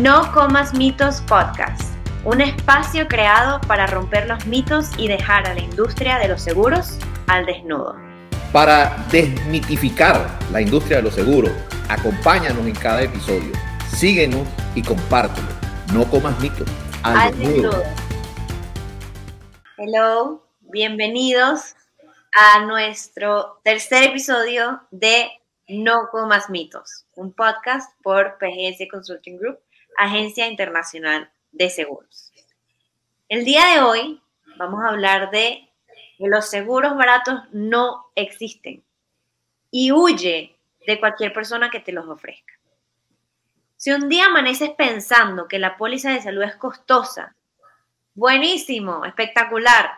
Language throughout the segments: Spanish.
No Comas Mitos Podcast, un espacio creado para romper los mitos y dejar a la industria de los seguros al desnudo. Para desmitificar la industria de los seguros, acompáñanos en cada episodio, síguenos y compártelo. No comas mitos al, desnudo. Hello, bienvenidos a nuestro tercer episodio de No Comas Mitos, un podcast por PGS Consulting Group Agencia Internacional de Seguros. El día de hoy vamos a hablar de que los seguros baratos no existen y huye de cualquier persona que te los ofrezca. Si un día amaneces pensando que la póliza de salud es costosa, buenísimo, espectacular,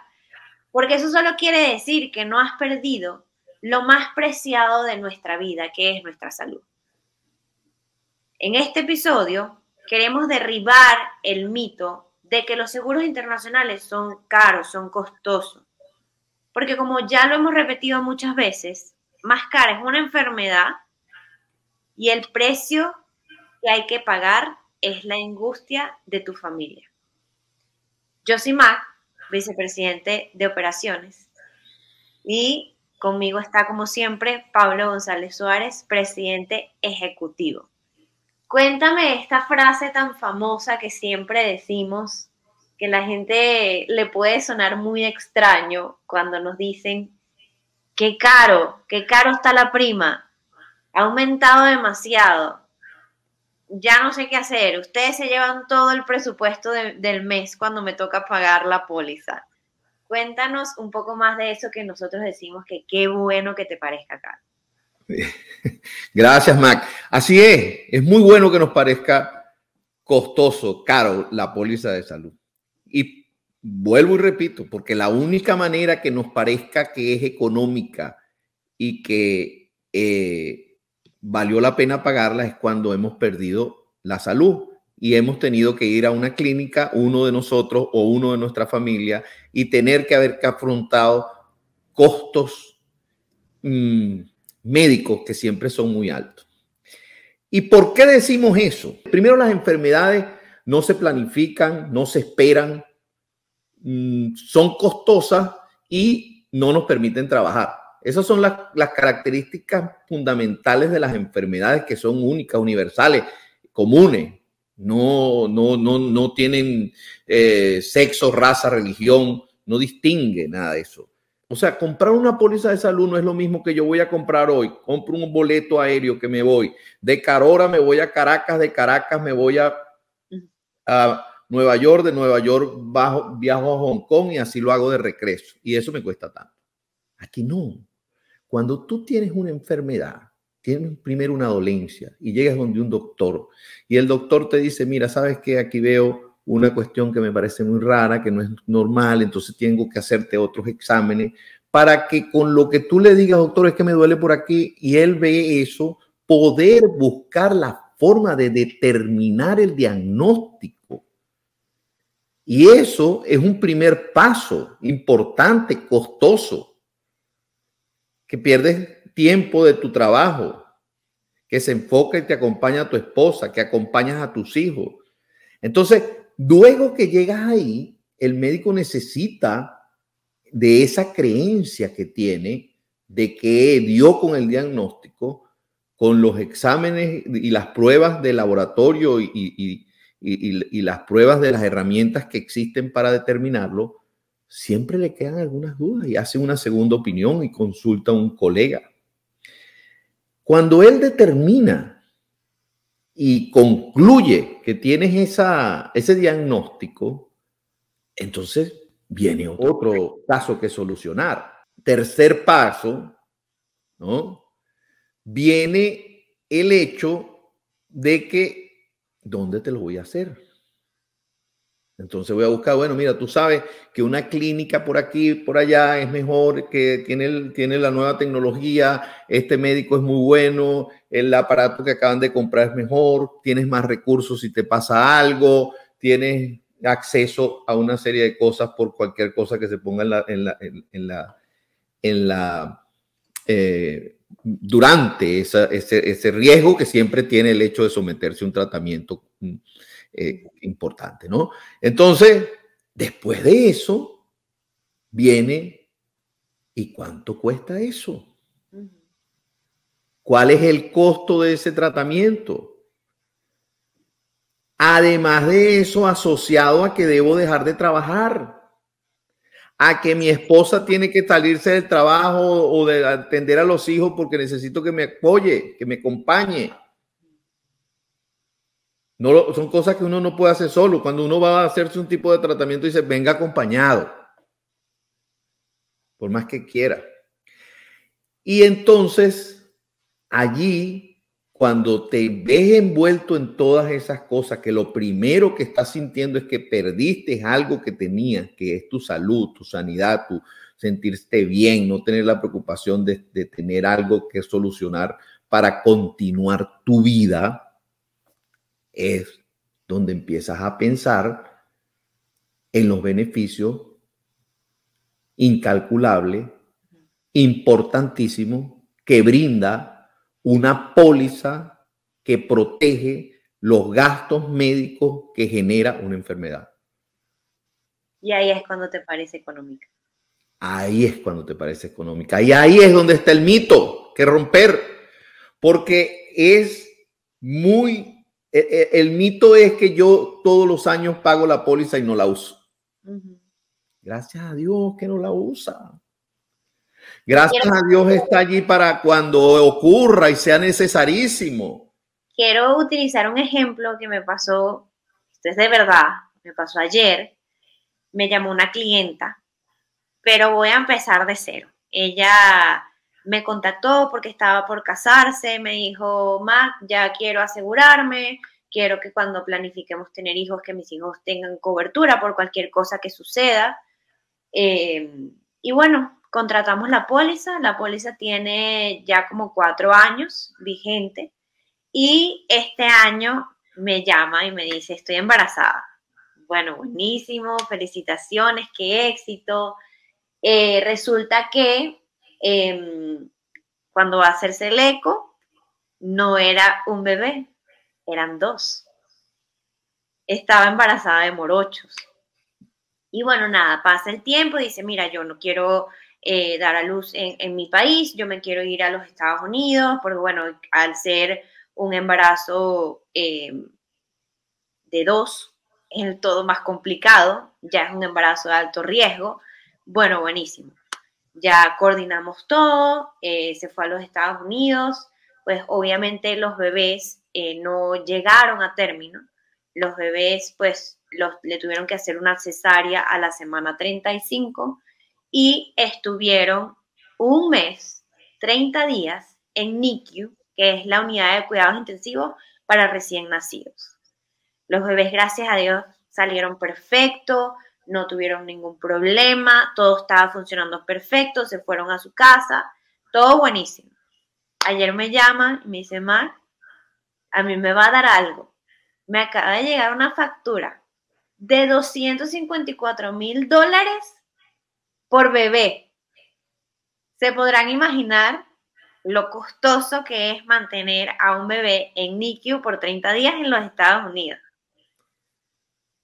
porque eso solo quiere decir que no has perdido lo más preciado de nuestra vida, que es nuestra salud. En este episodio queremos derribar el mito de que los seguros internacionales son caros, son costosos. Porque como ya lo hemos repetido muchas veces, más cara es una enfermedad y el precio que hay que pagar es la angustia de tu familia. Yo soy Mac, vicepresidente de operaciones, y conmigo está como siempre Pablo González Suárez, presidente ejecutivo. Cuéntame esta frase tan famosa que siempre decimos, que la gente le puede sonar muy extraño cuando nos dicen, qué caro, qué caro está la prima, ha aumentado demasiado, ya no sé qué hacer, ustedes se llevan todo el presupuesto del mes cuando me toca pagar la póliza. Cuéntanos un poco más de eso que nosotros decimos que qué bueno que te parezca caro. Gracias, Mac. Así es, es muy bueno que nos parezca costoso, caro la póliza de salud. Y vuelvo y repito, porque la única manera que nos parezca que es económica y que eh, valió la pena pagarla es cuando hemos perdido la salud y hemos tenido que ir a una clínica, uno de nosotros o uno de nuestra familia, y tener que haber afrontado costos mm, médicos que siempre son muy altos. ¿Y por qué decimos eso? Primero, las enfermedades no se planifican, no se esperan, mm, son costosas y no nos permiten trabajar. Esas son las, características fundamentales de las enfermedades que son únicas, universales, comunes. No, no, no, no tienen eh, sexo, raza, religión, no distingue nada de eso. O sea, comprar una póliza de salud no es lo mismo que yo voy a comprar hoy. Compro un boleto aéreo que me voy. De Carora me voy a Caracas, de Caracas me voy a, Nueva York, de Nueva York bajo, viajo a Hong Kong y así lo hago de regreso. Y eso me cuesta tanto. Aquí no. Cuando tú tienes una enfermedad, tienes primero una dolencia y llegas donde un doctor y el doctor te dice, mira, sabes que aquí veo una cuestión que me parece muy rara, que no es normal, entonces tengo que hacerte otros exámenes para que con lo que tú le digas, doctor, es que me duele por aquí, y él ve eso, poder buscar la forma de determinar el diagnóstico. Y eso es un primer paso importante, costoso, que pierdes tiempo de tu trabajo, que se enfoca y te acompaña a tu esposa, que acompañas a tus hijos. Entonces, Luego que llegas ahí, el médico necesita de esa creencia que tiene de que dio con el diagnóstico, con los exámenes y las pruebas de laboratorio y, las pruebas de las herramientas que existen para determinarlo, siempre le quedan algunas dudas y hace una segunda opinión y consulta a un colega. Cuando él determina y concluye que tienes esa, ese diagnóstico, entonces viene otro caso que solucionar. Tercer paso, ¿no? Viene el hecho de que, ¿dónde te lo voy a hacer? Entonces voy a buscar, bueno, mira, tú sabes que una clínica por aquí, por allá es mejor, que tiene, tiene la nueva tecnología, este médico es muy bueno, el aparato que acaban de comprar es mejor, tienes más recursos si te pasa algo, tienes acceso a una serie de cosas por cualquier cosa que se ponga en la, en la, en, la, en la eh, durante ese, riesgo que siempre tiene el hecho de someterse a un tratamiento mm, eh, importante, ¿no? Entonces, después de eso, viene, ¿y cuánto cuesta eso? ¿Cuál es el costo de ese tratamiento? Además de eso, asociado a que debo dejar de trabajar a que mi esposa tiene que salirse del trabajo o de atender a los hijos porque necesito que me apoye, que me acompañe. No, son cosas que uno no puede hacer solo. Cuando uno va a hacerse un tipo de tratamiento, dice, venga acompañado, por más que quiera. Y entonces, allí cuando te ves envuelto en todas esas cosas, que lo primero que estás sintiendo es que perdiste algo que tenías, que es tu salud, tu sanidad, tu sentirte bien, no tener la preocupación de, de tener algo que solucionar para continuar tu vida, es donde empiezas a pensar en los beneficios incalculables, importantísimos, que brinda una póliza que protege los gastos médicos que genera una enfermedad. Y ahí es cuando te parece económica. Ahí es cuando te parece económica. Y ahí es donde está el mito que romper. Porque es muy... E, e, el, mito es que yo todos los años pago la póliza y no la uso. Gracias a Dios que no la usa. Gracias a Dios está allí para cuando ocurra y sea necesarísimo. Quiero utilizar un ejemplo que me pasó, esto es de verdad, me pasó ayer. Me llamó una clienta, pero voy a empezar de cero. Ella me contactó porque estaba por casarse, me dijo, Mac, ya quiero asegurarme, quiero que cuando planifiquemos tener hijos, que mis hijos tengan cobertura por cualquier cosa que suceda. Eh, y bueno, contratamos la póliza, la póliza tiene ya como cuatro años vigente y este año me llama y me dice, estoy embarazada. Bueno, buenísimo, felicitaciones, qué éxito. Eh, resulta que em, cuando va a hacerse el eco, no era un bebé, eran dos. Estaba embarazada de morochos. Y bueno, nada, pasa el tiempo, dice, mira, yo no quiero eh, dar a luz en, mi país, yo me quiero ir a los Estados Unidos, porque bueno, al ser un embarazo eh, de dos, es todo más complicado, ya es un embarazo de alto riesgo, bueno, buenísimo. Ya coordinamos todo, eh, se fue a los Estados Unidos, pues obviamente los bebés no llegaron a término, los bebés pues los, le tuvieron que hacer una cesárea a la semana 35 y estuvieron un mes, 30 días en NICU, que es la unidad de cuidados intensivos para recién nacidos. Los bebés, gracias a Dios, salieron perfectos, no tuvieron ningún problema, todo estaba funcionando perfecto, se fueron a su casa, todo buenísimo. Ayer me llaman y me dice, Mar, a mí me va a dar algo. Me acaba de llegar una factura de 254 mil dólares por bebé. Se podrán imaginar lo costoso que es mantener a un bebé en NICU por 30 días en los Estados Unidos.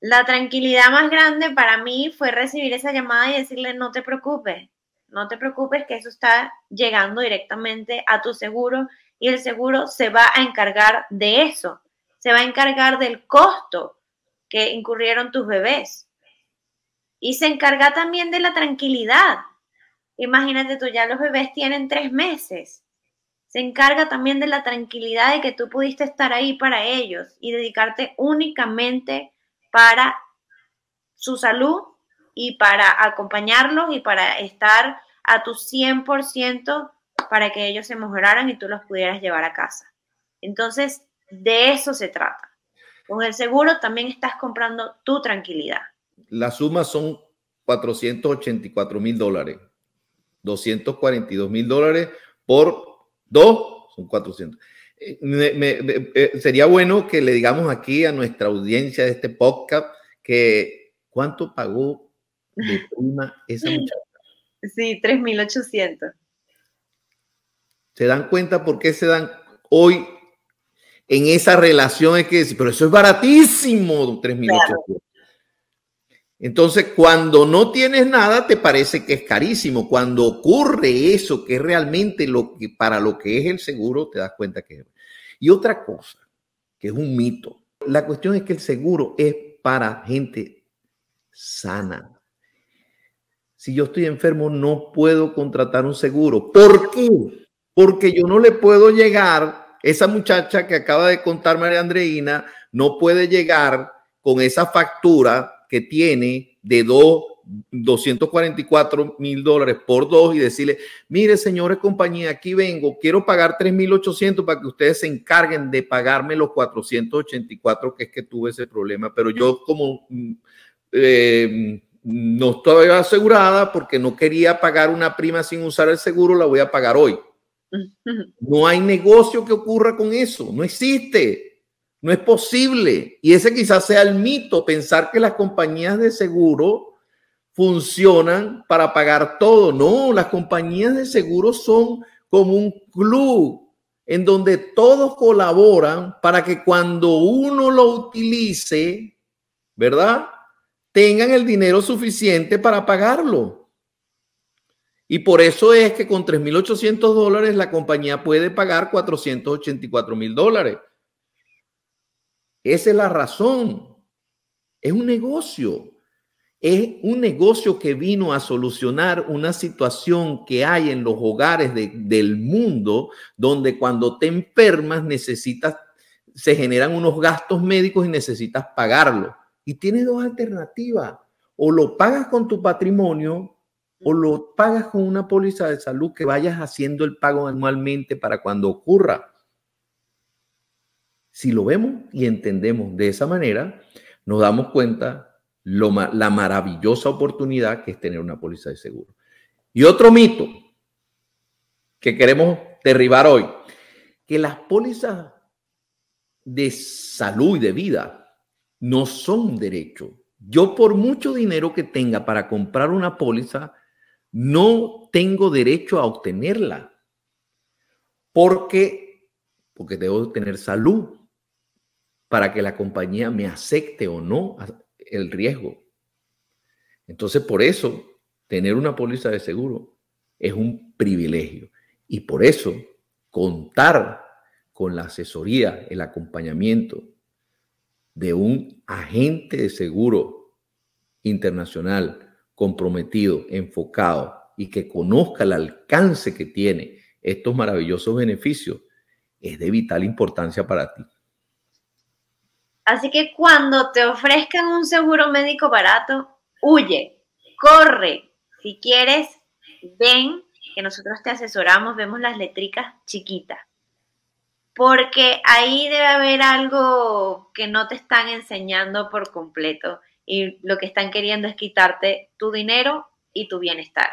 La tranquilidad más grande para mí fue recibir esa llamada y decirle, no te preocupes, no te preocupes que eso está llegando directamente a tu seguro y el seguro se va a encargar de eso, se va a encargar del costo que incurrieron tus bebés. Y se encarga también de la tranquilidad. Imagínate tú, ya los bebés tienen tres meses. Se encarga también de la tranquilidad de que tú pudiste estar ahí para ellos y dedicarte únicamente para su salud y para acompañarlos y para estar a tu 100% para que ellos se mejoraran y tú los pudieras llevar a casa. Entonces, de eso se trata. Con el seguro también estás comprando tu tranquilidad la suma son 484 mil dólares. 242 mil dólares por dos son 400. Eh, sería bueno que le digamos aquí a nuestra audiencia de este podcast que cuánto pagó de prima esa muchacha. Sí, 3.800. Se dan cuenta por qué se dan hoy en esa relación. Es que pero eso es baratísimo, 3.800. Entonces, cuando no tienes nada, te parece que es carísimo. Cuando ocurre eso, que es realmente lo que, para lo que es el seguro, te das cuenta que es. Y otra cosa, que es un mito. La cuestión es que el seguro es para gente sana. Si yo estoy enfermo, no puedo contratar un seguro. ¿Por qué? Porque yo no le puedo llegar, esa muchacha que acaba de contar María Andreina, no puede llegar con esa factura que tiene de dos, 244 mil dólares por dos y decirle, mire, señores compañía, aquí vengo, quiero pagar 3.800 para que ustedes se encarguen de pagarme los 484 que es que tuve ese problema, pero yo como mm, eh, no estoy asegurada porque no quería pagar una prima sin usar el seguro, la voy a pagar hoy. No hay negocio que ocurra con eso, no existe. No es posible. Y ese quizás sea el mito, pensar que las compañías de seguro funcionan para pagar todo. No, las compañías de seguro son como un club en donde todos colaboran para que cuando uno lo utilice, ¿verdad? Tengan el dinero suficiente para pagarlo. Y por eso es que con 3.800 dólares la compañía puede pagar 484 mil dólares. Esa es la razón. Es un negocio. Es un negocio que vino a solucionar una situación que hay en los hogares del mundo, donde cuando te enfermas necesitas, se generan unos gastos médicos y necesitas pagarlo. Y tienes dos alternativas. O lo pagas con tu patrimonio o lo pagas con una póliza de salud que vayas haciendo el pago anualmente para cuando ocurra. Si lo vemos y entendemos de esa manera, nos damos cuenta la maravillosa oportunidad que es tener una póliza de seguro. Y otro mito que queremos derribar hoy, que las pólizas de salud y de vida no son derecho. Yo por mucho dinero que tenga para comprar una póliza, no tengo derecho a obtenerla. Porque, porque debo tener salud para que la compañía me acepte o no el riesgo. Entonces, por eso, tener una póliza de seguro es un privilegio. Y por eso, contar con la asesoría, el acompañamiento de un agente de seguro internacional comprometido, enfocado y que conozca el alcance que tiene estos maravillosos beneficios, es de vital importancia para ti. Así que cuando te ofrezcan un seguro médico barato, huye, corre. Si quieres, ven que nosotros te asesoramos, vemos las letricas chiquitas. Porque ahí debe haber algo que no te están enseñando por completo y lo que están queriendo es quitarte tu dinero y tu bienestar.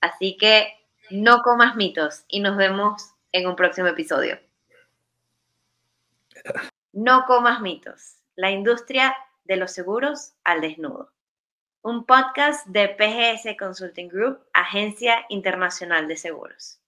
Así que no comas mitos y nos vemos en un próximo episodio. No comas mitos. La industria de los seguros al desnudo. Un podcast de PGS Consulting Group, Agencia Internacional de Seguros.